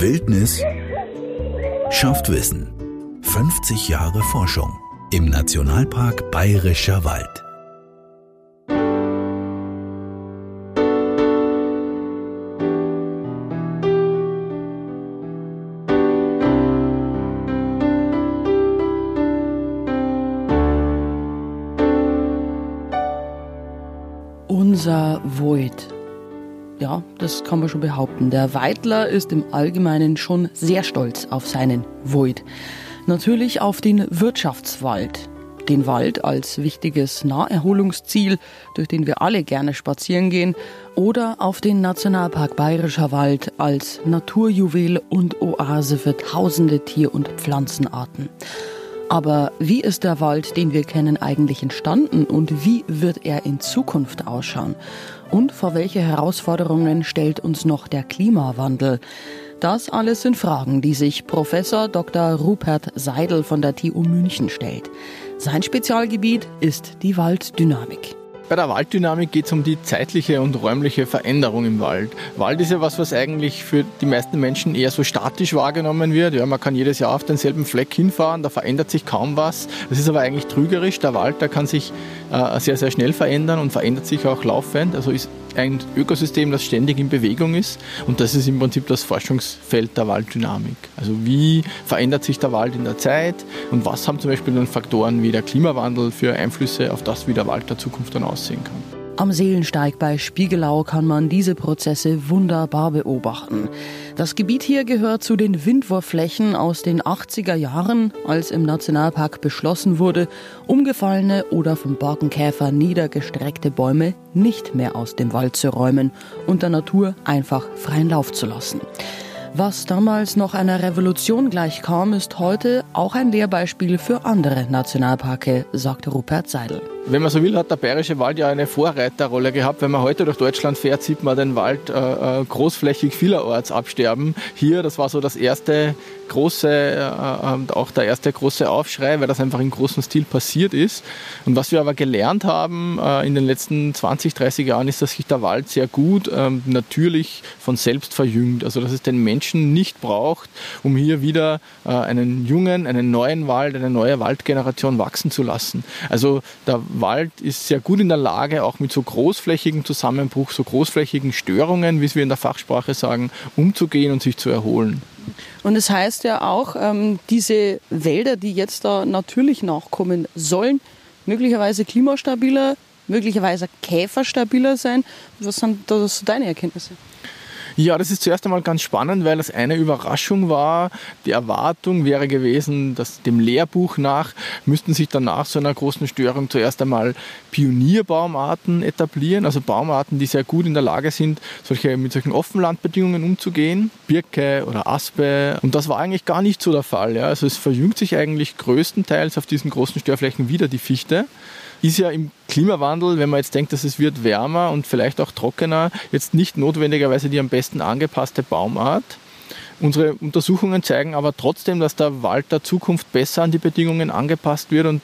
Wildnis schafft Wissen. 50 Jahre Forschung im Nationalpark Bayerischer Wald. Das kann man schon behaupten. Der Weidler ist im Allgemeinen schon sehr stolz auf seinen Void. Natürlich auf den Wirtschaftswald. Den Wald als wichtiges Naherholungsziel, durch den wir alle gerne spazieren gehen, oder auf den Nationalpark Bayerischer Wald als Naturjuwel und Oase für tausende Tier- und Pflanzenarten. Aber wie ist der Wald, den wir kennen, eigentlich entstanden und wie wird er in Zukunft ausschauen? Und vor welche Herausforderungen stellt uns noch der Klimawandel? Das alles sind Fragen, die sich Professor Dr. Rupert Seidel von der TU München stellt. Sein Spezialgebiet ist die Walddynamik. Bei der Walddynamik geht es um die zeitliche und räumliche Veränderung im Wald. Wald ist ja was, was eigentlich für die meisten Menschen eher so statisch wahrgenommen wird. Ja, man kann jedes Jahr auf denselben Fleck hinfahren, da verändert sich kaum was. Das ist aber eigentlich trügerisch. Der Wald, der kann sich äh, sehr, sehr schnell verändern und verändert sich auch laufend. Also ist ein Ökosystem, das ständig in Bewegung ist. Und das ist im Prinzip das Forschungsfeld der Walddynamik. Also wie verändert sich der Wald in der Zeit und was haben zum Beispiel dann Faktoren wie der Klimawandel für Einflüsse auf das, wie der Wald der Zukunft dann aussehen kann. Am Seelensteig bei Spiegelau kann man diese Prozesse wunderbar beobachten. Das Gebiet hier gehört zu den Windwurfflächen aus den 80er Jahren, als im Nationalpark beschlossen wurde, umgefallene oder vom Borkenkäfer niedergestreckte Bäume nicht mehr aus dem Wald zu räumen und der Natur einfach freien Lauf zu lassen. Was damals noch einer Revolution gleichkam, ist heute auch ein Lehrbeispiel für andere Nationalparke, sagt Rupert Seidel. Wenn man so will, hat der Bayerische Wald ja eine Vorreiterrolle gehabt. Wenn man heute durch Deutschland fährt, sieht man den Wald äh, äh großflächig vielerorts absterben. Hier, das war so das erste große, äh, äh, auch der erste große Aufschrei, weil das einfach im großen Stil passiert ist. Und was wir aber gelernt haben äh, in den letzten 20, 30 Jahren, ist, dass sich der Wald sehr gut ähm, natürlich von selbst verjüngt. Also dass es den Menschen nicht braucht, um hier wieder äh, einen jungen, einen neuen Wald, eine neue Waldgeneration wachsen zu lassen. Also der Wald ist sehr gut in der Lage, auch mit so großflächigen Zusammenbruch, so großflächigen Störungen, wie wir in der Fachsprache sagen, umzugehen und sich zu erholen. Und es das heißt ja auch, ähm, diese Wälder, die jetzt da natürlich nachkommen sollen, möglicherweise klimastabiler, möglicherweise käferstabiler sein. Was sind da deine Erkenntnisse? Ja, das ist zuerst einmal ganz spannend, weil das eine Überraschung war. Die Erwartung wäre gewesen, dass dem Lehrbuch nach müssten sich dann nach so einer großen Störung zuerst einmal Pionierbaumarten etablieren, also Baumarten, die sehr gut in der Lage sind, solche, mit solchen Offenlandbedingungen umzugehen, Birke oder Aspe. Und das war eigentlich gar nicht so der Fall. Ja. Also es verjüngt sich eigentlich größtenteils auf diesen großen Störflächen wieder die Fichte ist ja im Klimawandel, wenn man jetzt denkt, dass es wird wärmer und vielleicht auch trockener, jetzt nicht notwendigerweise die am besten angepasste Baumart. Unsere Untersuchungen zeigen aber trotzdem, dass der Wald der Zukunft besser an die Bedingungen angepasst wird und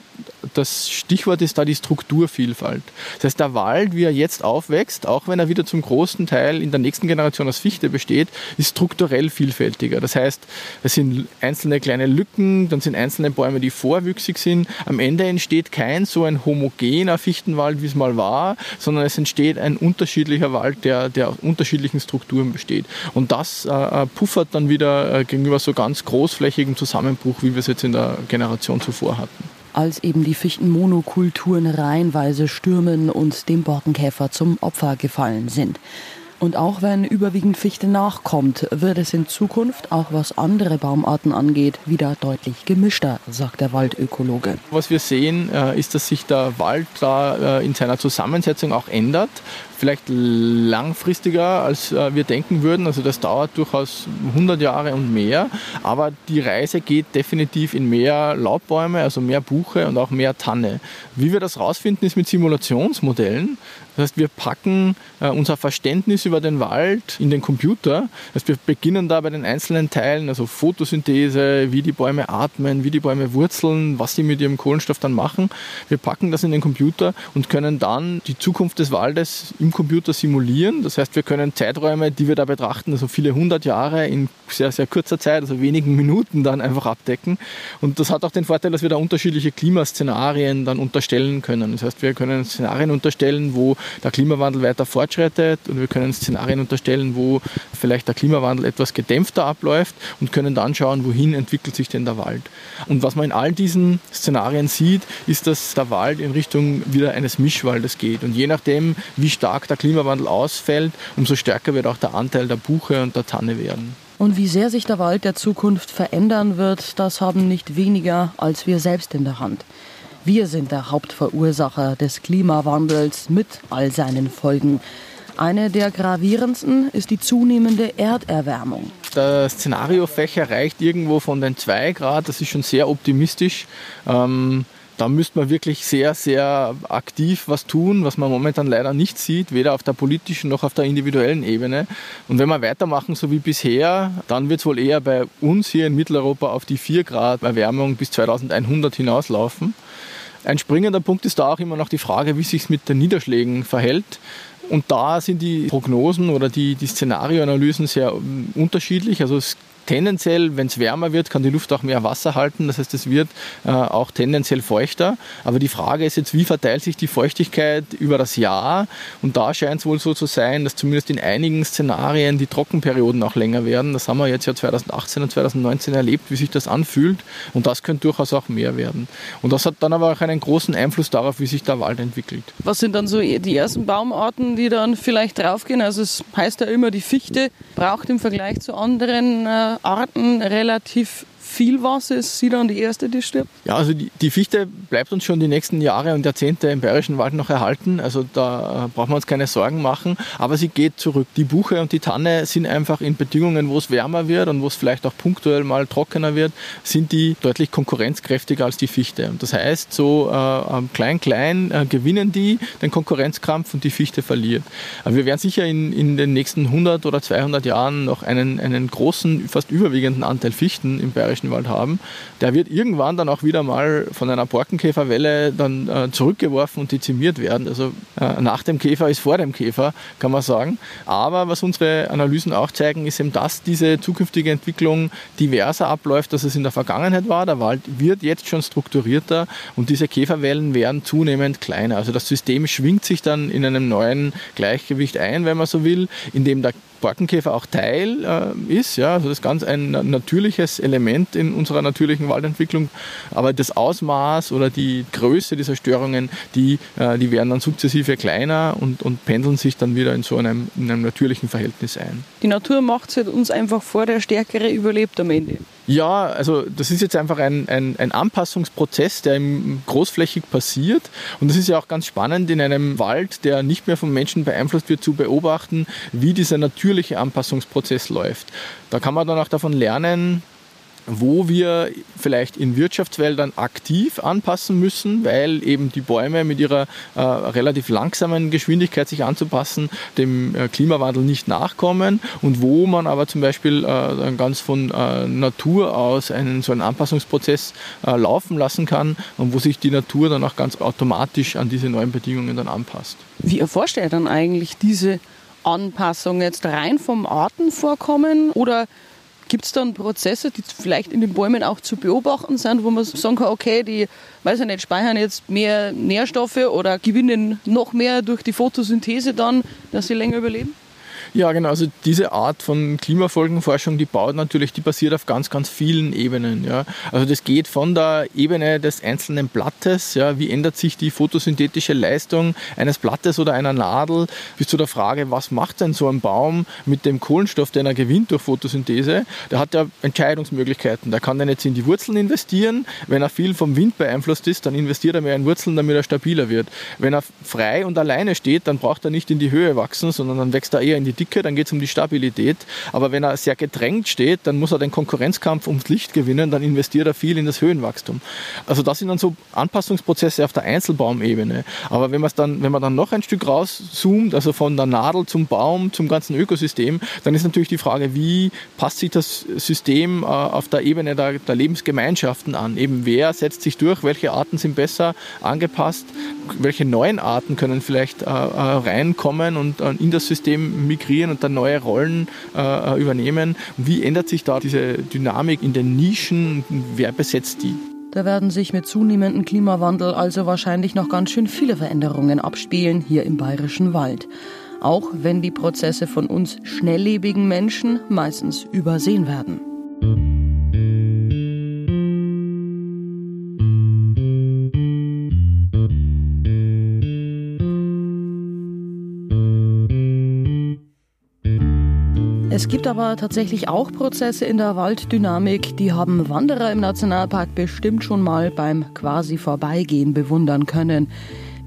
das Stichwort ist da die Strukturvielfalt. Das heißt, der Wald, wie er jetzt aufwächst, auch wenn er wieder zum großen Teil in der nächsten Generation aus Fichte besteht, ist strukturell vielfältiger. Das heißt, es sind einzelne kleine Lücken, dann sind einzelne Bäume, die vorwüchsig sind. Am Ende entsteht kein so ein homogener Fichtenwald, wie es mal war, sondern es entsteht ein unterschiedlicher Wald, der, der aus unterschiedlichen Strukturen besteht. Und das äh, äh puffert dann wieder äh, gegenüber so ganz großflächigem Zusammenbruch, wie wir es jetzt in der Generation zuvor hatten als eben die Fichtenmonokulturen reihenweise Stürmen und dem Borkenkäfer zum Opfer gefallen sind. Und auch wenn überwiegend Fichte nachkommt, wird es in Zukunft, auch was andere Baumarten angeht, wieder deutlich gemischter, sagt der Waldökologe. Was wir sehen, äh, ist, dass sich der Wald da äh, in seiner Zusammensetzung auch ändert vielleicht langfristiger, als äh, wir denken würden. Also das dauert durchaus 100 Jahre und mehr. Aber die Reise geht definitiv in mehr Laubbäume, also mehr Buche und auch mehr Tanne. Wie wir das rausfinden, ist mit Simulationsmodellen. Das heißt, wir packen äh, unser Verständnis über den Wald in den Computer. Das heißt, wir beginnen da bei den einzelnen Teilen, also Photosynthese, wie die Bäume atmen, wie die Bäume wurzeln, was sie mit ihrem Kohlenstoff dann machen. Wir packen das in den Computer und können dann die Zukunft des Waldes im Computer simulieren. Das heißt, wir können Zeiträume, die wir da betrachten, also viele hundert Jahre in sehr, sehr kurzer Zeit, also wenigen Minuten dann einfach abdecken. Und das hat auch den Vorteil, dass wir da unterschiedliche Klimaszenarien dann unterstellen können. Das heißt, wir können Szenarien unterstellen, wo der Klimawandel weiter fortschreitet und wir können Szenarien unterstellen, wo vielleicht der Klimawandel etwas gedämpfter abläuft und können dann schauen, wohin entwickelt sich denn der Wald. Und was man in all diesen Szenarien sieht, ist, dass der Wald in Richtung wieder eines Mischwaldes geht. Und je nachdem, wie stark der Klimawandel ausfällt, umso stärker wird auch der Anteil der Buche und der Tanne werden. Und wie sehr sich der Wald der Zukunft verändern wird, das haben nicht weniger als wir selbst in der Hand. Wir sind der Hauptverursacher des Klimawandels mit all seinen Folgen. Eine der gravierendsten ist die zunehmende Erderwärmung. Der Szenariofächer reicht irgendwo von den 2 Grad, das ist schon sehr optimistisch. Ähm, da müsste man wirklich sehr, sehr aktiv was tun, was man momentan leider nicht sieht, weder auf der politischen noch auf der individuellen Ebene. Und wenn wir weitermachen, so wie bisher, dann wird es wohl eher bei uns hier in Mitteleuropa auf die 4 Grad Erwärmung bis 2100 hinauslaufen. Ein springender Punkt ist da auch immer noch die Frage, wie sich es mit den Niederschlägen verhält. Und da sind die Prognosen oder die, die Szenarioanalysen sehr unterschiedlich. Also es tendenziell, wenn es wärmer wird, kann die Luft auch mehr Wasser halten. Das heißt, es wird äh, auch tendenziell feuchter. Aber die Frage ist jetzt, wie verteilt sich die Feuchtigkeit über das Jahr? Und da scheint es wohl so zu sein, dass zumindest in einigen Szenarien die Trockenperioden auch länger werden. Das haben wir jetzt ja 2018 und 2019 erlebt, wie sich das anfühlt. Und das könnte durchaus auch mehr werden. Und das hat dann aber auch einen großen Einfluss darauf, wie sich der Wald entwickelt. Was sind dann so die ersten Baumarten, die dann vielleicht draufgehen? Also es heißt ja immer, die Fichte braucht im Vergleich zu anderen äh, Arten relativ viel Wasser ist sie dann die erste, die stirbt? Ja, also die, die, Fichte bleibt uns schon die nächsten Jahre und Jahrzehnte im Bayerischen Wald noch erhalten. Also da äh, brauchen wir uns keine Sorgen machen. Aber sie geht zurück. Die Buche und die Tanne sind einfach in Bedingungen, wo es wärmer wird und wo es vielleicht auch punktuell mal trockener wird, sind die deutlich konkurrenzkräftiger als die Fichte. Und das heißt, so äh, klein, klein äh, gewinnen die den Konkurrenzkampf und die Fichte verliert. Aber wir werden sicher in, in den nächsten 100 oder 200 Jahren noch einen, einen großen, fast überwiegenden Anteil Fichten im Bayerischen Regenwald haben, der wird irgendwann dann auch wieder mal von einer Borkenkäferwelle dann äh, zurückgeworfen und dezimiert werden. Also äh, nach dem Käfer ist vor dem Käfer, kann man sagen. Aber was unsere Analysen auch zeigen, ist eben, dass diese zukünftige Entwicklung diverser abläuft, als es in der Vergangenheit war. Der Wald wird jetzt schon strukturierter und diese Käferwellen werden zunehmend kleiner. Also das System schwingt sich dann in einem neuen Gleichgewicht ein, wenn man so will, in dem der Borkenkäfer auch Teil äh, ist. Ja, also das ist ganz ein natürliches Element in unserer natürlichen Waldentwicklung. Aber das Ausmaß oder die Größe dieser Störungen, die, äh, die werden dann sukzessive kleiner und, und pendeln sich dann wieder in so einem, in einem natürlichen Verhältnis ein. Die Natur macht es halt uns einfach vor, der Stärkere überlebt am Ende. Ja, also das ist jetzt einfach ein, ein, ein, Anpassungsprozess, der großflächig passiert. Und das ist ja auch ganz spannend, in einem Wald, der nicht mehr vom Menschen beeinflusst wird, zu beobachten, wie dieser natürliche Anpassungsprozess läuft. Da kann man dann auch davon lernen, wo wir vielleicht in Wirtschaftswäldern aktiv anpassen müssen, weil eben die Bäume mit ihrer äh, relativ langsamen Geschwindigkeit sich anzupassen dem äh, Klimawandel nicht nachkommen und wo man aber zum Beispiel äh, ganz von äh, Natur aus einen so einen Anpassungsprozess äh, laufen lassen kann und wo sich die Natur dann auch ganz automatisch an diese neuen Bedingungen dann anpasst. Wie erforscht er dann eigentlich diese Anpassung jetzt rein vom Artenvorkommen oder Gibt es dann Prozesse, die vielleicht in den Bäumen auch zu beobachten sind, wo man sagen kann, okay, die, weiß ich nicht, speichern jetzt mehr Nährstoffe oder gewinnen noch mehr durch die Photosynthese dann, dass sie länger überleben? Ja, genau. Also diese Art von Klimafolgenforschung, die baut natürlich, die basiert auf ganz, ganz vielen Ebenen. Ja. Also das geht von der Ebene des einzelnen Blattes, ja, wie ändert sich die photosynthetische Leistung eines Blattes oder einer Nadel, bis zu der Frage, was macht denn so ein Baum mit dem Kohlenstoff, den er gewinnt durch Photosynthese? Der hat ja Entscheidungsmöglichkeiten. Der kann dann jetzt in die Wurzeln investieren. Wenn er viel vom Wind beeinflusst ist, dann investiert er mehr in Wurzeln, damit er stabiler wird. Wenn er frei und alleine steht, dann braucht er nicht in die Höhe wachsen, sondern dann wächst er eher in die Dicke, dann geht es um die Stabilität. Aber wenn er sehr gedrängt steht, dann muss er den Konkurrenzkampf ums Licht gewinnen, dann investiert er viel in das Höhenwachstum. Also das sind dann so Anpassungsprozesse auf der Einzelbaumebene. Aber wenn, dann, wenn man dann noch ein Stück rauszoomt, also von der Nadel zum Baum, zum ganzen Ökosystem, dann ist natürlich die Frage, wie passt sich das System äh, auf der Ebene der, der Lebensgemeinschaften an? Eben wer setzt sich durch, welche Arten sind besser angepasst, welche neuen Arten können vielleicht äh, äh reinkommen und in das System migrieren migrieren und dann neue Rollen äh, übernehmen. Und wie ändert sich da diese Dynamik in den Nischen? Wer besetzt die? Da werden sich mit zunehmendem Klimawandel also wahrscheinlich noch ganz schön viele Veränderungen abspielen hier im bayerischen Wald. Auch wenn die Prozesse von uns schnelllebigen Menschen meistens übersehen werden. Es gibt aber tatsächlich auch Prozesse in der Walddynamik, die haben Wanderer im Nationalpark bestimmt schon mal beim quasi Vorbeigehen bewundern können.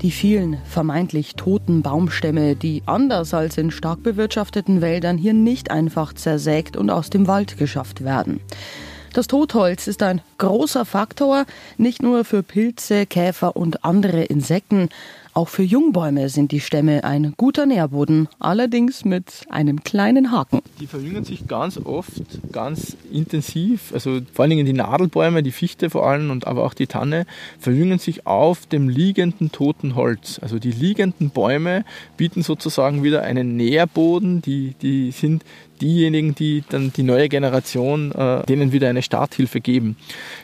Die vielen vermeintlich toten Baumstämme, die anders als in stark bewirtschafteten Wäldern hier nicht einfach zersägt und aus dem Wald geschafft werden. Das Totholz ist ein großer Faktor, nicht nur für Pilze, Käfer und andere Insekten, auch für Jungbäume sind die Stämme ein guter Nährboden, allerdings mit einem kleinen Haken. Die verjüngen sich ganz oft ganz intensiv, also vor allen Dingen die Nadelbäume, die Fichte vor allem und aber auch die Tanne, verjüngen sich auf dem liegenden toten Holz. Also die liegenden Bäume bieten sozusagen wieder einen Nährboden, die, die sind diejenigen, die dann die neue Generation, äh, denen wieder eine Starthilfe geben.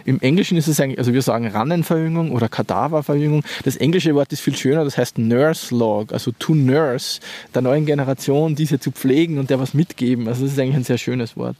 Im Englischen ist es eigentlich, also wir sagen Rannenverjüngung oder Kadaververjüngung. Das englische Wort ist viel schöner, das heißt Nurse Log, also to nurse, der neuen Generation diese zu pflegen und der was mitgeben. Also das ist eigentlich ein sehr schönes Wort.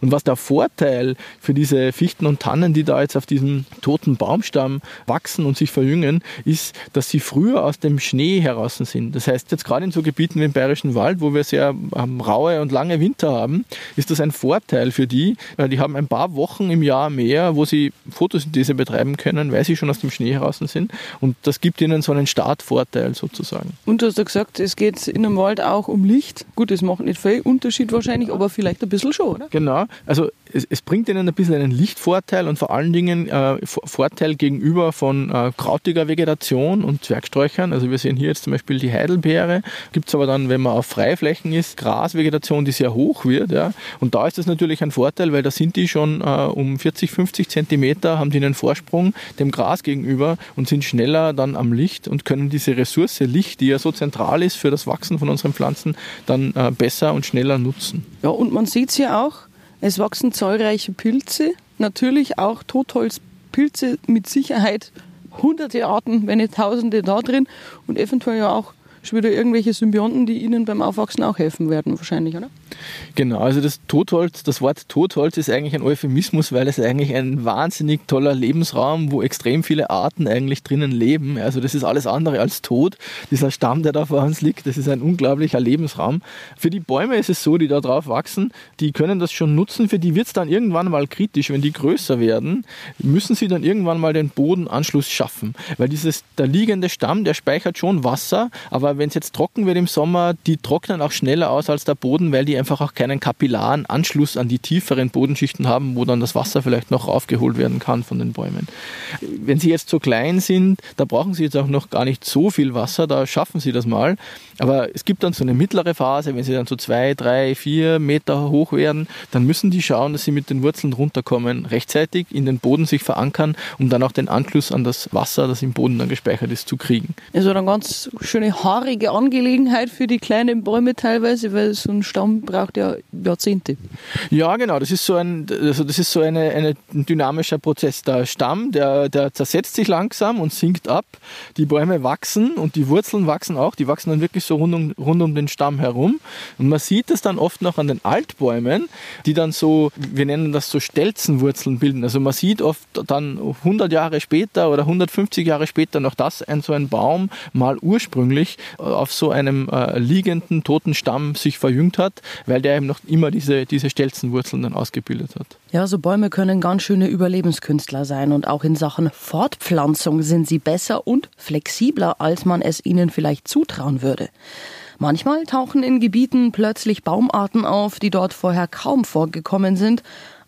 Und was der Vorteil für diese Fichten und Tannen, die da jetzt auf diesem toten Baumstamm wachsen und sich verjüngen, ist, dass sie früher aus dem Schnee heraus sind. Das heißt, jetzt gerade in so Gebieten wie im Bayerischen Wald, wo wir sehr ähm, raue und lange Winter haben, ist das ein Vorteil für die, weil die haben ein paar Wochen im Jahr mehr, wo sie Photosynthese betreiben können, weil sie schon aus dem Schnee heraus sind. Und das gibt ihnen so einen Startvorteil sozusagen. Und du hast ja gesagt, es geht in einem Wald auch um Licht. Gut, das macht nicht viel Unterschied wahrscheinlich, aber vielleicht ein bisschen schon, oder? Genau also es, es, bringt ihnen ein bisschen einen Lichtvorteil und vor allen Dingen äh, Vorteil gegenüber von äh, krautiger Vegetation und Zwergsträuchern. Also wir sehen hier jetzt zum Beispiel die Heidelbeere. Gibt es aber dann, wenn man auf Freiflächen ist, Grasvegetation, die sehr hoch wird. Ja. Und da ist das natürlich ein Vorteil, weil da sind die schon äh, um 40, 50 Zentimeter, haben die einen Vorsprung dem Gras gegenüber und sind schneller dann am Licht und können diese Ressource Licht, die ja so zentral ist für das Wachsen von unseren Pflanzen, dann äh, besser und schneller nutzen. Ja, und man sieht es hier auch, es wachsen zahlreiche Pilze, natürlich auch Totholzpilze mit Sicherheit hunderte Arten, wenn nicht tausende da drin und eventuell ja auch schon wieder irgendwelche Symbionten, die ihnen beim Aufwachsen auch helfen werden, wahrscheinlich, oder? Genau, also das Totholz, das Wort Totholz ist eigentlich ein Euphemismus, weil es eigentlich ein wahnsinnig toller Lebensraum, wo extrem viele Arten eigentlich drinnen leben. Also das ist alles andere als tot. Dieser Stamm, der da vor uns liegt, das ist ein unglaublicher Lebensraum. Für die Bäume ist es so, die da drauf wachsen, die können das schon nutzen. Für die wird es dann irgendwann mal kritisch, wenn die größer werden, müssen sie dann irgendwann mal den Bodenanschluss schaffen. Weil dieses, der liegende Stamm, der speichert schon Wasser, aber wenn es jetzt trocken wird im Sommer, die trocknen auch schneller aus als der Boden, weil die einfach auch keinen kapillaren Anschluss an die tieferen Bodenschichten haben, wo dann das Wasser vielleicht noch aufgeholt werden kann von den Bäumen. Wenn sie jetzt so klein sind, da brauchen sie jetzt auch noch gar nicht so viel Wasser, da schaffen sie das mal. Aber es gibt dann so eine mittlere Phase, wenn sie dann so zwei, drei, vier Meter hoch werden, dann müssen die schauen, dass sie mit den Wurzeln runterkommen, rechtzeitig in den Boden sich verankern, um dann auch den Anschluss an das Wasser, das im Boden dann gespeichert ist, zu kriegen. Also eine ganz schöne haarige Angelegenheit für die kleinen Bäume teilweise, weil so ein Stamm braucht ja Jahrzehnte. Ja, genau. Das ist so ein, also das ist so eine, eine, ein dynamischer Prozess. Der Stamm, der, der zersetzt sich langsam und sinkt ab. Die Bäume wachsen und die Wurzeln wachsen auch. Die wachsen dann wirklich so rund um, rund um den Stamm herum. Und man sieht es dann oft noch an den Altbäumen, die dann so, wir nennen das so Stelzenwurzeln bilden. Also man sieht oft dann 100 Jahre später oder 150 Jahre später noch, dass ein so ein Baum mal ursprünglich auf so einem äh, liegenden toten Stamm sich verjüngt hat, weil der eben noch immer diese, diese Stelzenwurzeln dann ausgebildet hat. Ja, so Bäume können ganz schöne Überlebenskünstler sein und auch in Sachen Fortpflanzung sind sie besser und flexibler, als man es ihnen vielleicht zutrauen würde. Manchmal tauchen in Gebieten plötzlich Baumarten auf, die dort vorher kaum vorgekommen sind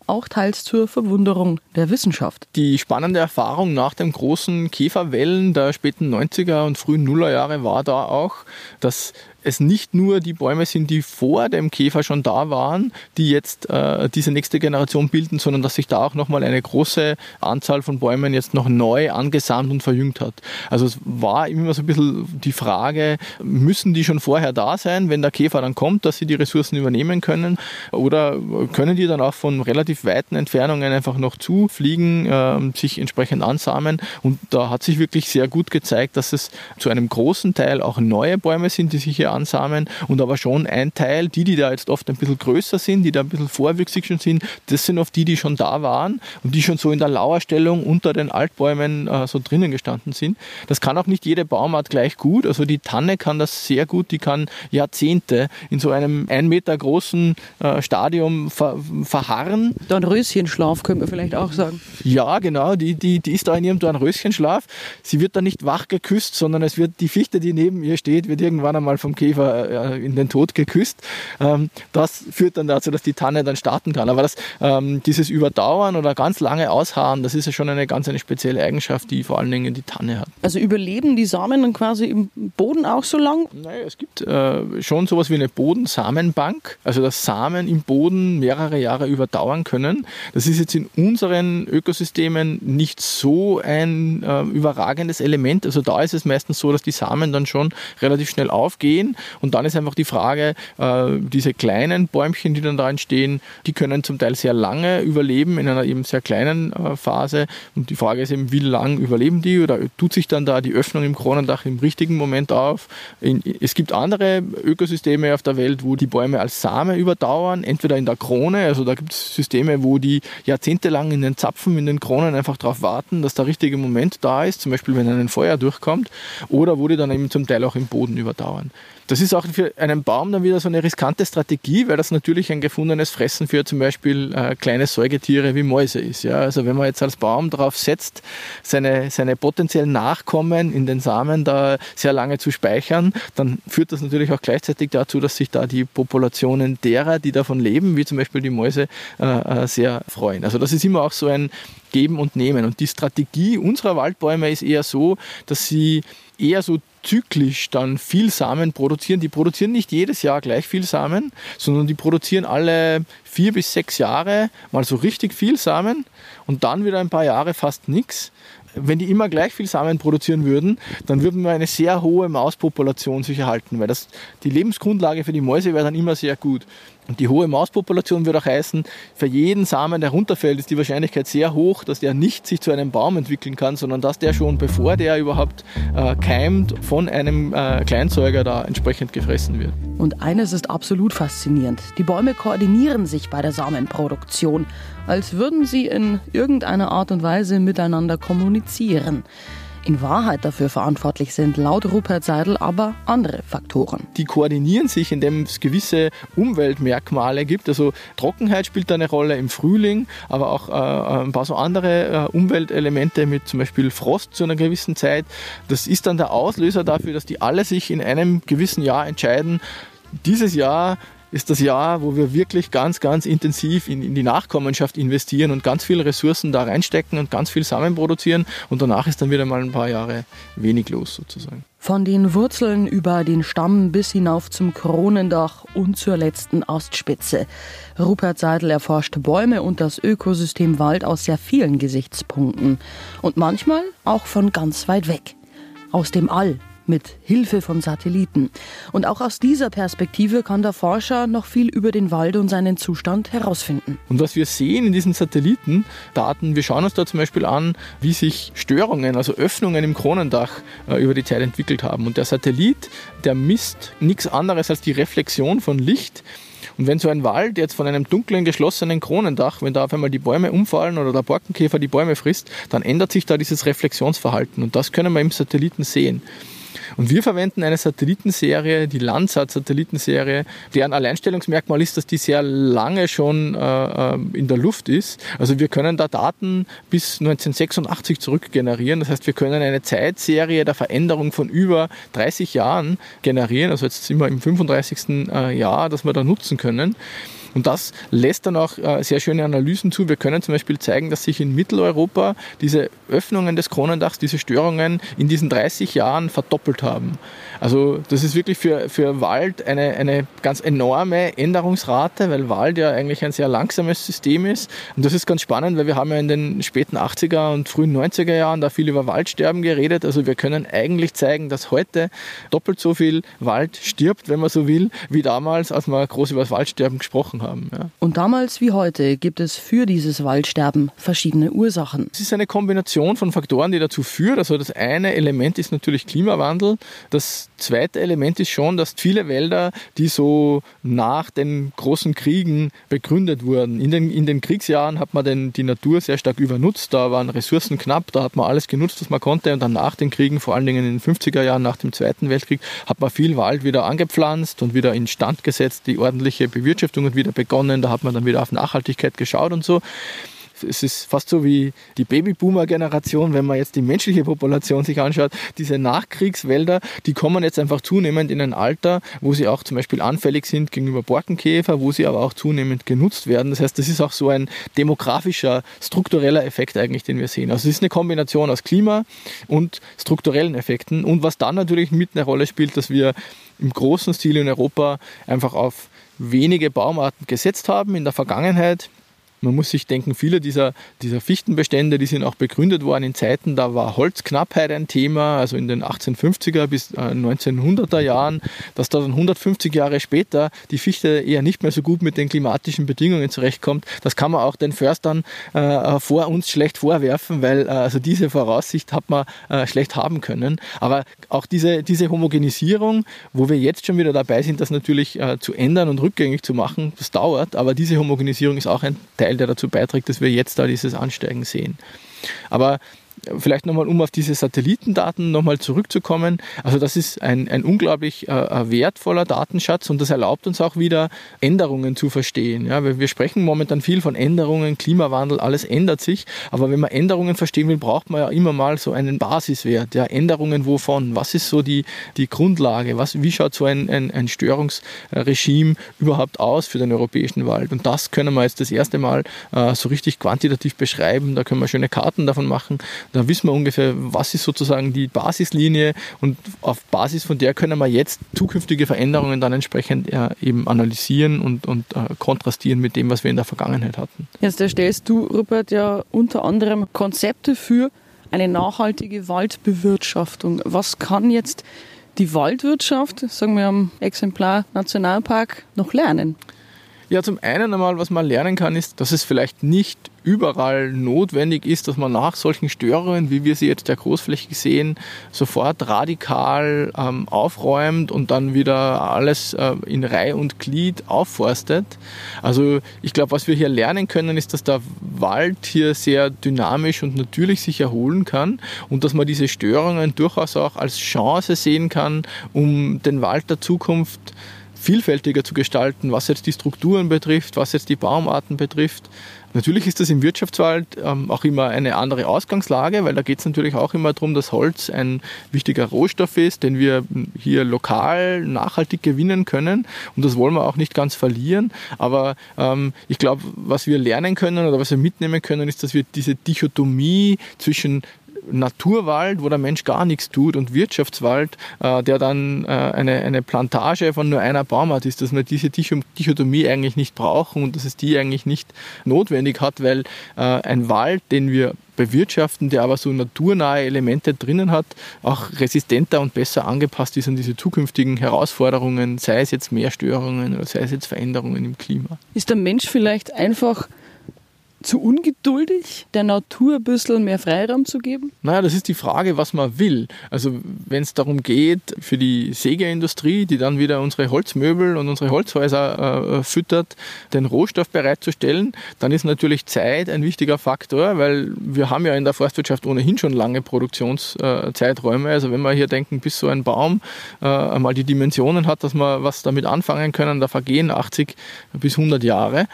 auch teils zur Verwunderung der Wissenschaft. Die spannende Erfahrung nach den großen Käferwellen der späten 90er und frühen Nullerjahre war da auch, dass es nicht nur die Bäume sind, die vor dem Käfer schon da waren, die jetzt äh, diese nächste Generation bilden, sondern dass sich da auch nochmal eine große Anzahl von Bäumen jetzt noch neu angesammelt und verjüngt hat. Also es war immer so ein bisschen die Frage, müssen die schon vorher da sein, wenn der Käfer dann kommt, dass sie die Ressourcen übernehmen können oder können die dann auch von relativ weiten Entfernungen einfach noch zufliegen, äh, sich entsprechend ansamen und da hat sich wirklich sehr gut gezeigt, dass es zu einem großen Teil auch neue Bäume sind, die sich hier ansamen und aber schon ein Teil, die, die da jetzt oft ein bisschen größer sind, die da ein bisschen vorwüchsig schon sind, das sind oft die, die schon da waren und die schon so in der Lauerstellung unter den Altbäumen äh, so drinnen gestanden sind. Das kann auch nicht jede Baumart gleich gut. Also die Tanne kann das sehr gut, die kann Jahrzehnte in so einem ein Meter großen äh, Stadium ver verharren. Dornröschenschlaf könnte man vielleicht auch sagen. Ja, genau, die, die, die ist da in ihrem Dornröschenschlaf. Sie wird dann nicht wach geküsst, sondern es wird die Fichte, die neben ihr steht, wird irgendwann einmal vom Käfer äh, in den Tod geküsst. Ähm, das führt dann dazu, dass die Tanne dann starten kann. Aber das, ähm, dieses Überdauern oder ganz lange ausharren, das ist ja schon eine ganz eine spezielle Eigenschaft, die vor allen Dingen die Tanne hat. Also überleben die Samen dann quasi im Boden auch so lang? Naja, es gibt äh, schon sowas wie eine Bodensamenbank, also dass Samen im Boden mehrere Jahre überdauern können. Das ist jetzt in unseren Ökosystemen nicht so ein äh, überragendes Element. Also da ist es meistens so, dass die Samen dann schon relativ schnell aufgehen und dann ist einfach die Frage, äh, diese kleinen Bäumchen, die dann da entstehen, die können zum Teil sehr lange überleben in einer eben sehr kleinen äh, Phase. Und die Frage ist eben, wie lang überleben die? Oder tut sich dann da die Öffnung im Kronendach im richtigen Moment auf? es gibt andere Ökosysteme auf der Welt, wo die Bäume als Same überdauern, entweder in der Krone, also da gibt es Systeme, wo die jahrzehntelang in den Zapfen, in den Kronen einfach darauf warten, dass der richtige Moment da ist, zum Beispiel wenn ein Feuer durchkommt, oder wo die dann eben zum Teil auch im Boden überdauern. Das ist auch für einen Baum dann wieder so eine riskante Strategie, weil das natürlich ein gefundenes Fressen für zum Beispiel äh, kleine Säugetiere wie Mäuse ist. Ja? Also wenn man jetzt als Baum darauf setzt, seine, seine potenziellen Nachkommen in den Samen da sehr lange zu speichern, dann führt das natürlich auch gleichzeitig dazu, dass sich da die Populationen derer, die davon leben, wie zum Beispiel die Mäuse, äh, äh sehr freuen. Also das ist immer auch so ein Geben und Nehmen. Und die Strategie unserer Waldbäume ist eher so, dass sie eher so zyklisch dann viel Samen produzieren. Die produzieren nicht jedes Jahr gleich viel Samen, sondern die produzieren alle vier bis sechs Jahre mal so richtig viel Samen und dann wieder ein paar Jahre fast nichts. Wenn die immer gleich viel Samen produzieren würden, dann würden wir eine sehr hohe Mauspopulation sich erhalten, weil das, die Lebensgrundlage für die Mäuse wäre dann immer sehr gut. Und die hohe Mauspopulation würde auch heißen, für jeden Samen, der runterfällt, ist die Wahrscheinlichkeit sehr hoch, dass der nicht sich zu einem Baum entwickeln kann, sondern dass der schon, bevor der überhaupt äh, keimt, von einem äh, Kleinsäuger da entsprechend gefressen wird. Und eines ist absolut faszinierend. Die Bäume koordinieren sich bei der Samenproduktion, als würden sie in irgendeiner Art und Weise miteinander kommunizieren. In Wahrheit dafür verantwortlich sind laut Rupert Seidel aber andere Faktoren. Die koordinieren sich, indem es gewisse Umweltmerkmale gibt. Also Trockenheit spielt eine Rolle im Frühling, aber auch äh, ein paar so andere äh, Umweltelemente mit zum Beispiel Frost zu einer gewissen Zeit. Das ist dann der Auslöser dafür, dass die alle sich in einem gewissen Jahr entscheiden, dieses Jahr ist das Jahr, wo wir wirklich ganz, ganz intensiv in, in, die Nachkommenschaft investieren und ganz viele Ressourcen da reinstecken und ganz viel Samen produzieren. Und danach ist dann wieder mal ein paar Jahre wenig los sozusagen. Von den Wurzeln über den Stamm bis hinauf zum Kronendach und zur letzten Astspitze. Rupert Seidel erforscht Bäume und das Ökosystem Wald aus sehr vielen Gesichtspunkten. Und manchmal auch von ganz weit weg. Aus dem All, mit Hilfe von Satelliten. Und auch aus dieser Perspektive kann der Forscher noch viel über den Wald und seinen Zustand herausfinden. Und was wir sehen in diesen Satellitendaten, wir schauen uns da zum Beispiel an, wie sich Störungen, also Öffnungen im Kronendach äh, über die Zeit entwickelt haben. Und der Satellit, der misst nichts anderes als die Reflexion von Licht und wenn so ein Wald jetzt von einem dunklen, geschlossenen Kronendach, wenn da auf einmal die Bäume umfallen oder der Borkenkäfer die Bäume frisst, dann ändert sich da dieses Reflexionsverhalten. Und das können wir im Satelliten sehen. Und wir verwenden eine Satellitenserie, die Landsat-Satellitenserie, deren Alleinstellungsmerkmal ist, dass die sehr lange schon äh, äh in der Luft ist. Also wir können da Daten bis 1986 zurück generieren. Das heißt, wir können eine Zeitserie der Veränderung von über 30 Jahren generieren. Also jetzt sind wir im 35. Äh, Jahr, das wir da nutzen können. Und das lässt dann auch äh, sehr schöne Analysen zu. Wir können zum Beispiel zeigen, dass sich in Mitteleuropa diese Öffnungen des Kronendachs, diese Störungen in diesen 30 Jahren verdoppelt haben. Also das ist wirklich für, für Wald eine, eine ganz enorme Änderungsrate, weil Wald ja eigentlich ein sehr langsames System ist. Und das ist ganz spannend, weil wir haben ja in den späten 80er und frühen 90er Jahren da viel über Waldsterben geredet. Also wir können eigentlich zeigen, dass heute doppelt so viel Wald stirbt, wenn man so will, wie damals, als wir groß über das Waldsterben gesprochen haben. Ja. Und damals wie heute gibt es für dieses Waldsterben verschiedene Ursachen. Es ist eine Kombination von Faktoren, die dazu führt. Also das eine Element ist natürlich Klimawandel. Das zweite Element ist schon, dass viele Wälder, die so nach den großen Kriegen begründet wurden, in den, in den Kriegsjahren hat man den, die Natur sehr stark übernutzt, da waren Ressourcen knapp, da hat man alles genutzt, was man konnte und dann nach den Kriegen, vor allen Dingen in den 50er Jahren nach dem Zweiten Weltkrieg, hat man viel Wald wieder angepflanzt und wieder instand gesetzt, die ordentliche Bewirtschaftung hat wieder begonnen, da hat man dann wieder auf Nachhaltigkeit geschaut und so es ist fast so wie die Babyboomer-Generation, wenn man jetzt die menschliche Population sich anschaut. Diese Nachkriegswälder, die kommen jetzt einfach zunehmend in ein Alter, wo sie auch zum Beispiel anfällig sind gegenüber Borkenkäfer, wo sie aber auch zunehmend genutzt werden. Das heißt, das ist auch so ein demografischer, struktureller Effekt eigentlich, den wir sehen. Also es ist eine Kombination aus Klima und strukturellen Effekten. Und was dann natürlich mit eine Rolle spielt, dass wir im großen Stil in Europa einfach auf wenige Baumarten gesetzt haben in der Vergangenheit man muss sich denken, viele dieser, dieser Fichtenbestände, die sind auch begründet worden in Zeiten, da war Holzknappheit ein Thema, also in den 1850er bis 1900er äh, Jahren, dass da dann 150 Jahre später die Fichte eher nicht mehr so gut mit den klimatischen Bedingungen zurechtkommt. Das kann man auch den Förstern äh, vor uns schlecht vorwerfen, weil äh, also diese Voraussicht hat man äh, schlecht haben können. Aber auch diese, diese Homogenisierung, wo wir jetzt schon wieder dabei sind, das natürlich äh, zu ändern und rückgängig zu machen, das dauert, aber diese Homogenisierung ist auch ein Teil Teil, der dazu beiträgt, dass wir jetzt da dieses Ansteigen sehen. Aber vielleicht nochmal, um auf diese Satellitendaten nochmal zurückzukommen. Also das ist ein, ein unglaublich äh, wertvoller Datenschatz und das erlaubt uns auch wieder Änderungen zu verstehen. Ja, wir sprechen momentan viel von Änderungen, Klimawandel, alles ändert sich. Aber wenn man Änderungen verstehen will, braucht man ja immer mal so einen Basiswert. Ja, Änderungen wovon? Was ist so die, die Grundlage? Was, wie schaut so ein, ein, ein Störungsregime überhaupt aus für den europäischen Wald? Und das können wir jetzt das erste Mal äh, so richtig quantitativ beschreiben. Da können wir schöne Karten davon machen. Da wissen wir ungefähr, was ist sozusagen die Basislinie und auf Basis von der können wir jetzt zukünftige Veränderungen dann entsprechend äh, eben analysieren und, und äh, kontrastieren mit dem, was wir in der Vergangenheit hatten. Jetzt erstellst du, Rupert, ja unter anderem Konzepte für eine nachhaltige Waldbewirtschaftung. Was kann jetzt die Waldwirtschaft, sagen wir am Exemplar Nationalpark, noch lernen? Ja, zum einen einmal, was man lernen kann, ist, dass es vielleicht nicht überall notwendig ist, dass man nach solchen Störungen, wie wir sie jetzt ja großflächig sehen, sofort radikal ähm, aufräumt und dann wieder alles äh, in Reihe und Glied aufforstet. Also ich glaube, was wir hier lernen können, ist, dass der Wald hier sehr dynamisch und natürlich sich erholen kann und dass man diese Störungen durchaus auch als Chance sehen kann, um den Wald der Zukunft vielfältiger zu gestalten, was jetzt die Strukturen betrifft, was jetzt die Baumarten betrifft. Natürlich ist das im Wirtschaftswald ähm, auch immer eine andere Ausgangslage, weil da geht es natürlich auch immer darum, dass Holz ein wichtiger Rohstoff ist, den wir hier lokal nachhaltig gewinnen können. Und das wollen wir auch nicht ganz verlieren. Aber ähm, ich glaube, was wir lernen können oder was wir mitnehmen können, ist, dass wir diese Dichotomie zwischen Naturwald, wo der Mensch gar nichts tut, und Wirtschaftswald, äh, der dann äh, eine, eine Plantage von nur einer Baumart ist, dass wir diese Dichotomie eigentlich nicht brauchen und dass es die eigentlich nicht notwendig hat, weil äh, ein Wald, den wir bewirtschaften, der aber so naturnahe Elemente drinnen hat, auch resistenter und besser angepasst ist an diese zukünftigen Herausforderungen, sei es jetzt Mehrstörungen oder sei es jetzt Veränderungen im Klima. Ist der Mensch vielleicht einfach zu ungeduldig, der Natur ein bisschen mehr Freiraum zu geben? Naja, das ist die Frage, was man will. Also wenn es darum geht, für die Sägeindustrie, die dann wieder unsere Holzmöbel und unsere Holzhäuser äh, füttert, den Rohstoff bereitzustellen, dann ist natürlich Zeit ein wichtiger Faktor, weil wir haben ja in der Forstwirtschaft ohnehin schon lange Produktionszeiträume. Also wenn wir hier denken, bis so ein Baum äh, einmal die Dimensionen hat, dass wir was damit anfangen können, da vergehen 80 bis 100 Jahre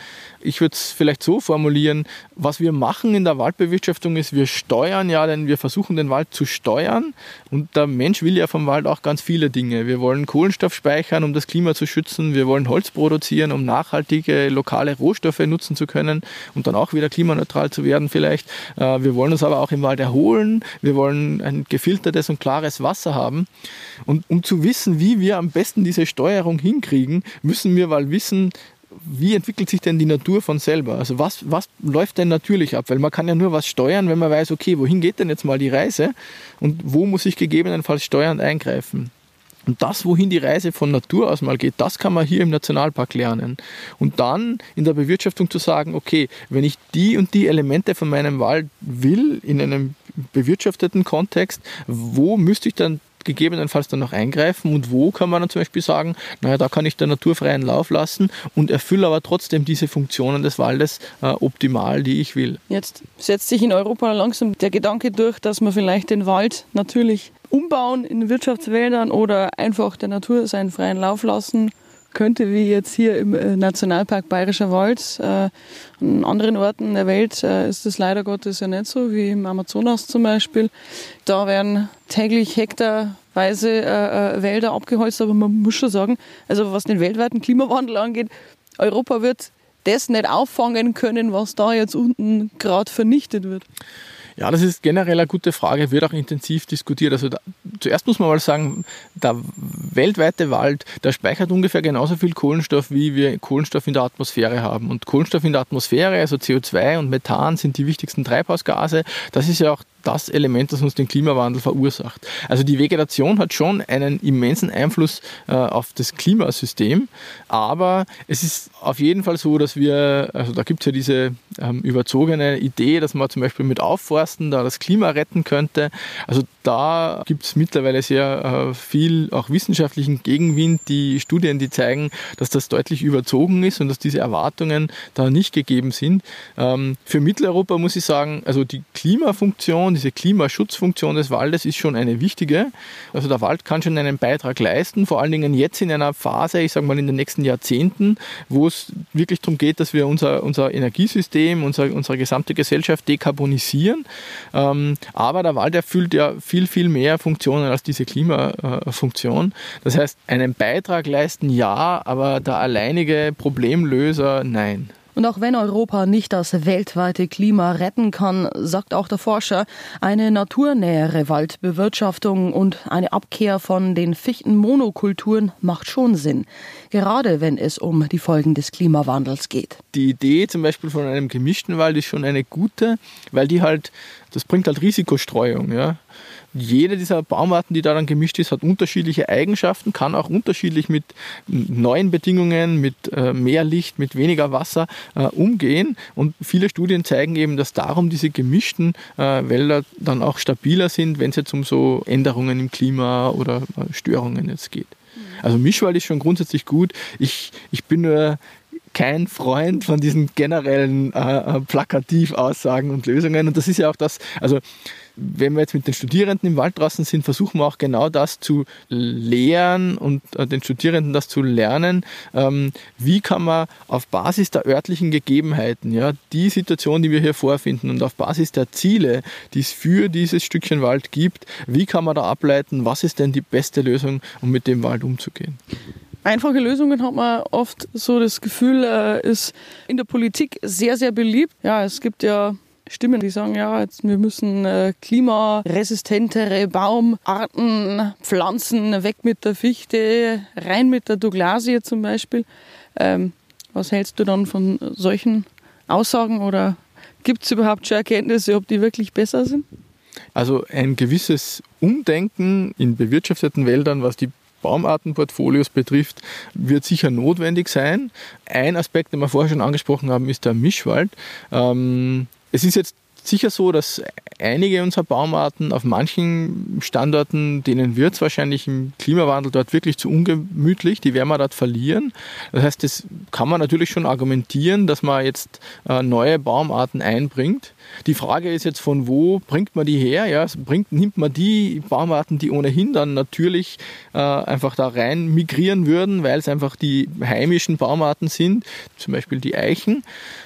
ich würde es vielleicht so formulieren, was wir machen in der Waldbewirtschaftung ist, wir steuern ja, denn wir versuchen den Wald zu steuern und der Mensch will ja vom Wald auch ganz viele Dinge. Wir wollen Kohlenstoff speichern, um das Klima zu schützen, wir wollen Holz produzieren, um nachhaltige lokale Rohstoffe nutzen zu können und dann auch wieder klimaneutral zu werden vielleicht. Äh, wir wollen uns aber auch im Wald erholen, wir wollen ein gefiltertes und klares Wasser haben und um zu wissen, wie wir am besten diese Steuerung hinkriegen, müssen wir mal wissen, wie entwickelt sich denn die Natur von selber? Also was, was läuft denn natürlich ab? Weil man kann ja nur was steuern, wenn man weiß, okay, wohin geht denn jetzt mal die Reise und wo muss ich gegebenenfalls steuernd eingreifen? Und das, wohin die Reise von Natur aus mal geht, das kann man hier im Nationalpark lernen. Und dann in der Bewirtschaftung zu sagen, okay, wenn ich die und die Elemente von meinem Wald will, in einem bewirtschafteten Kontext, wo müsste ich dann gegebenenfalls dann noch eingreifen und wo kann man dann zum Beispiel sagen, naja, da kann ich der Natur freien Lauf lassen und erfülle aber trotzdem diese Funktionen des Waldes äh, optimal, die ich will. Jetzt setzt sich in Europa langsam der Gedanke durch, dass man vielleicht den Wald natürlich umbauen in Wirtschaftswäldern oder einfach der Natur seinen freien Lauf lassen könnte, wie jetzt hier im äh, Nationalpark Bayerischer Wald. Äh, an anderen Orten der Welt äh, ist das leider Gottes ja nicht so, wie im Amazonas zum Beispiel. Da werden täglich hektarweise Wälder abgeholzt, aber man muss schon sagen, also was den weltweiten Klimawandel angeht, Europa wird das nicht auffangen können, was da jetzt unten gerade vernichtet wird. Ja, das ist generell eine gute Frage, wird auch intensiv diskutiert. Also da, zuerst muss man mal sagen, der weltweite Wald, der speichert ungefähr genauso viel Kohlenstoff, wie wir Kohlenstoff in der Atmosphäre haben. Und Kohlenstoff in der Atmosphäre, also CO2 und Methan, sind die wichtigsten Treibhausgase. Das ist ja auch das Element, das uns den Klimawandel verursacht. Also die Vegetation hat schon einen immensen Einfluss äh, auf das Klimasystem, aber es ist auf jeden Fall so, dass wir, also da gibt es ja diese ähm, überzogene Idee, dass man zum Beispiel mit Aufforsten da das Klima retten könnte. Also da gibt es mittlerweile sehr äh, viel auch wissenschaftlichen Gegenwind, die Studien, die zeigen, dass das deutlich überzogen ist und dass diese Erwartungen da nicht gegeben sind. Ähm, für Mitteleuropa muss ich sagen, also die Klimafunktion, diese Klimaschutzfunktion des Waldes ist schon eine wichtige. Also der Wald kann schon einen Beitrag leisten, vor allen Dingen jetzt in einer Phase, ich sage mal in den nächsten Jahrzehnten, wo es wirklich darum geht, dass wir unser, unser Energiesystem, unser, unsere gesamte Gesellschaft dekarbonisieren. Ähm, aber der Wald erfüllt ja viel, viel mehr Funktionen als diese Klimafunktion. Das heißt, einen Beitrag leisten ja, aber der alleinige Problemlöser nein. Und auch wenn Europa nicht das weltweite Klima retten kann, sagt auch der Forscher, eine naturnähere Waldbewirtschaftung und eine Abkehr von den Fichtenmonokulturen macht schon Sinn. Gerade wenn es um die Folgen des Klimawandels geht. Die Idee zum Beispiel von einem gemischten Wald ist schon eine gute, weil die halt, das bringt halt Risikostreuung. Ja? Jede dieser Baumarten, die da dann gemischt ist, hat unterschiedliche Eigenschaften, kann auch unterschiedlich mit neuen Bedingungen, mit äh, mehr Licht, mit weniger Wasser äh, umgehen. Und viele Studien zeigen eben, dass darum diese gemischten äh, Wälder dann auch stabiler sind, wenn es jetzt um so Änderungen im Klima oder Störungen jetzt geht. Also Mischwald ist schon grundsätzlich gut. Ich, ich bin nur kein Freund von diesen generellen äh, Plakativaussagen und Lösungen. Und das ist ja auch das, also wenn wir jetzt mit den Studierenden im Wald draußen sind, versuchen wir auch genau das zu lehren und äh, den Studierenden das zu lernen. Ähm, wie kann man auf Basis der örtlichen Gegebenheiten, ja, die Situation, die wir hier vorfinden und auf Basis der Ziele, die es für dieses Stückchen Wald gibt, wie kann man da ableiten, was ist denn die beste Lösung, um mit dem Wald umzugehen? Einfache Lösungen hat man oft so das Gefühl, äh, ist in der Politik sehr, sehr beliebt. Ja, es gibt ja Stimmen, die sagen, ja, jetzt, wir müssen äh, klimaresistentere Baumarten pflanzen, weg mit der Fichte, rein mit der Douglasie zum Beispiel. Ähm, was hältst du dann von solchen Aussagen oder gibt es überhaupt schon Erkenntnisse, ob die wirklich besser sind? Also ein gewisses Umdenken in bewirtschafteten Wäldern, was die Baumartenportfolios betrifft, wird sicher notwendig sein. Ein Aspekt, den wir vorher schon angesprochen haben, ist der Mischwald. Ähm, es ist jetzt sicher so, dass einige unserer Baumarten auf manchen Standorten, denen wird es wahrscheinlich im Klimawandel dort wirklich zu ungemütlich, die werden wir dort verlieren. Das heißt, das kann man natürlich schon argumentieren, dass man jetzt äh, neue Baumarten einbringt. Die Frage ist jetzt, von wo bringt man die her? Ja, bringt, nimmt man die Baumarten, die ohnehin dann natürlich äh, einfach da rein migrieren würden, weil es einfach die heimischen Baumarten sind, zum Beispiel die Eichen.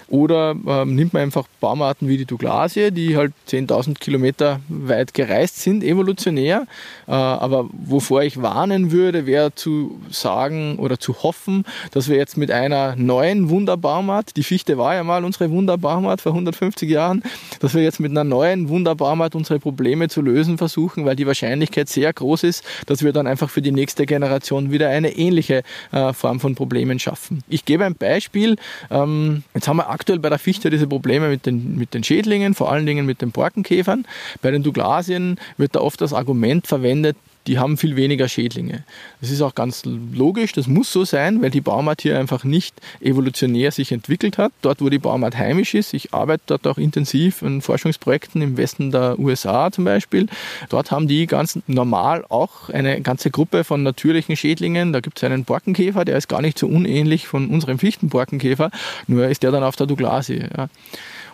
Oder ähm, nimmt man einfach Baumarten wie die Douglasie, die halt 10.000 Kilometer weit gereist sind, evolutionär. Äh, aber wovor ich warnen würde, wäre zu sagen oder zu hoffen, dass wir jetzt mit einer neuen Wunderbaumart, die Fichte war ja mal unsere Wunderbaumart vor 150 Jahren, dass wir jetzt mit einer neuen Wunderbaumart unsere Probleme zu lösen versuchen, weil die Wahrscheinlichkeit sehr groß ist, dass wir dann einfach für die nächste Generation wieder eine ähnliche äh, Form von Problemen schaffen. Ich gebe ein Beispiel. Ähm, jetzt haben wir aktuell bei der Fichte diese Probleme mit den, mit den Schädlingen, vor allen Dingen mit den Borkenkäfern. Bei den Douglasien wird da oft das Argument verwendet, die haben viel weniger Schädlinge. Das ist auch ganz logisch, das muss so sein, weil die Baumart hier einfach nicht evolutionär sich entwickelt hat. Dort, wo die Baumart heimisch ist, ich arbeite dort auch intensiv in Forschungsprojekten im Westen der USA zum Beispiel. Dort haben die ganz normal auch eine ganze Gruppe von natürlichen Schädlingen. Da gibt es einen Borkenkäfer, der ist gar nicht so unähnlich von unserem Fichtenborkenkäfer, nur ist der dann auf der Douglasie. Ja.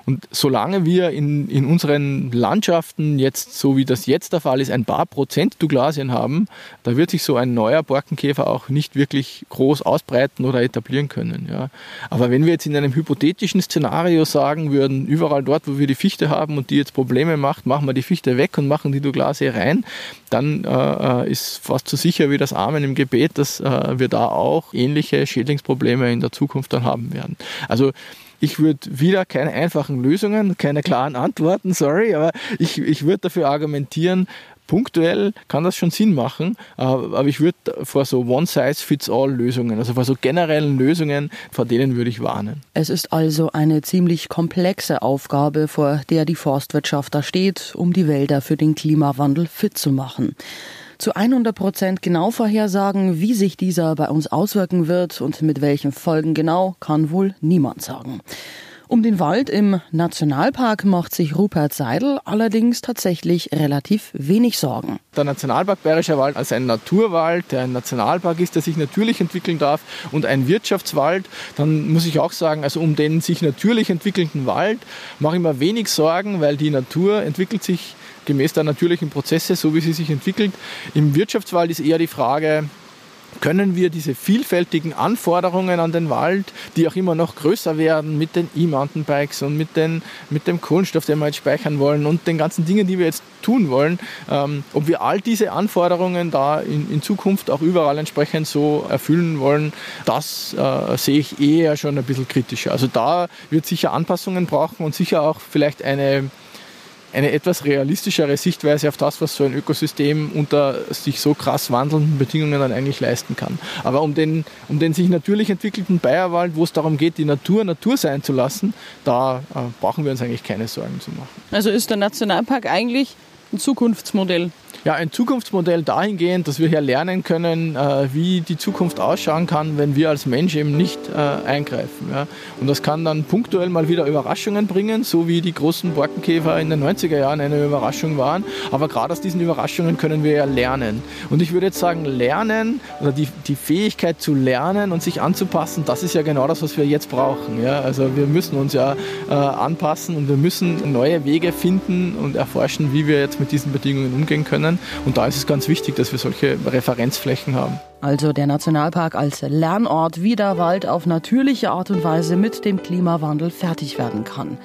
Und solange wir in, in unseren Landschaften jetzt, so wie das jetzt der Fall ist, ein paar Prozent Douglasien haben, da wird sich so ein neuer Borkenkäfer auch nicht wirklich groß ausbreiten oder etablieren können. Ja. Aber wenn wir jetzt in einem hypothetischen Szenario sagen würden, überall dort, wo wir die Fichte haben und die jetzt Probleme macht, machen wir die Fichte weg und machen die Douglasie rein, dann äh, äh, ist fast so sicher wie das Amen im Gebet, dass äh, wir da auch ähnliche Schädlingsprobleme in der Zukunft dann haben werden. Also ich würde wieder keine einfachen Lösungen, keine klaren Antworten, sorry, aber ich, ich würde dafür argumentieren, punktuell kann das schon Sinn machen, aber ich würde vor so One-Size-Fits-All-Lösungen, also vor so generellen Lösungen, vor denen würde ich warnen. Es ist also eine ziemlich komplexe Aufgabe, vor der die Forstwirtschaft da steht, um die Wälder für den Klimawandel fit zu machen zu 100 Prozent genau vorhersagen, wie sich dieser bei uns auswirken wird und mit welchen Folgen genau, kann wohl niemand sagen. Um den Wald im Nationalpark macht sich Rupert Seidel allerdings tatsächlich relativ wenig Sorgen. Der Nationalpark Bayerischer Wald als ein Naturwald, der ein Nationalpark ist, der sich natürlich entwickeln darf und ein Wirtschaftswald, dann muss ich auch sagen, also um den sich natürlich entwickelnden Wald mache ich mir wenig Sorgen, weil die Natur entwickelt sich gemäß der natürlichen Prozesse, so wie sie sich entwickelt. Im Wirtschaftswald ist eher die Frage, können wir diese vielfältigen Anforderungen an den Wald, die auch immer noch größer werden mit den E-Mountainbikes und mit, den, mit dem Kohlenstoff, den wir jetzt speichern wollen und den ganzen Dingen, die wir jetzt tun wollen, ähm, ob wir all diese Anforderungen da in, in, Zukunft auch überall entsprechend so erfüllen wollen, das äh, sehe ich eher schon ein bisschen kritischer. Also da wird sicher Anpassungen brauchen und sicher auch vielleicht eine eine etwas realistischere Sichtweise auf das, was so ein Ökosystem unter sich so krass wandelnden Bedingungen dann eigentlich leisten kann. Aber um den, um den sich natürlich entwickelten Bayerwald, wo es darum geht, die Natur Natur sein zu lassen, da äh, brauchen wir uns eigentlich keine Sorgen zu machen. Also ist der Nationalpark eigentlich ein Zukunftsmodell? Ja, ein Zukunftsmodell dahingehend, dass wir hier lernen können, äh, wie die Zukunft ausschauen kann, wenn wir als Mensch eben nicht äh, eingreifen. Und das kann dann punktuell mal wieder Überraschungen bringen, so wie die großen Borkenkäfer in den 90er Jahren eine Überraschung waren. Aber gerade aus diesen Überraschungen können wir ja lernen. Und ich würde jetzt sagen, lernen oder die, die Fähigkeit zu lernen und sich anzupassen, das ist ja genau das, was wir jetzt brauchen. Ja. Also wir müssen uns ja äh, anpassen und wir müssen neue Wege finden und erforschen, wie wir jetzt mit diesen Bedingungen umgehen können. Und da ist es ganz wichtig, dass wir solche Referenzflächen haben. Also der Nationalpark als Lernort, wie der Wald auf natürliche Art und Weise mit dem Klimawandel fertig werden kann.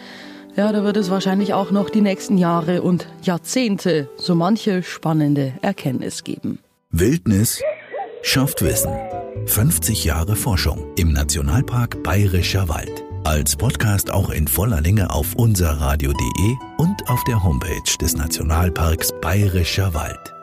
Ja, da wird es wahrscheinlich auch noch die nächsten Jahre und Jahrzehnte so manche spannende Erkenntnis geben. Wildnis schafft Wissen. 50 Jahre Forschung im Nationalpark Bayerischer Wald. Als Podcast auch in voller Länge auf unserradio.de und auf der Homepage des Nationalparks Bayerischer Wald.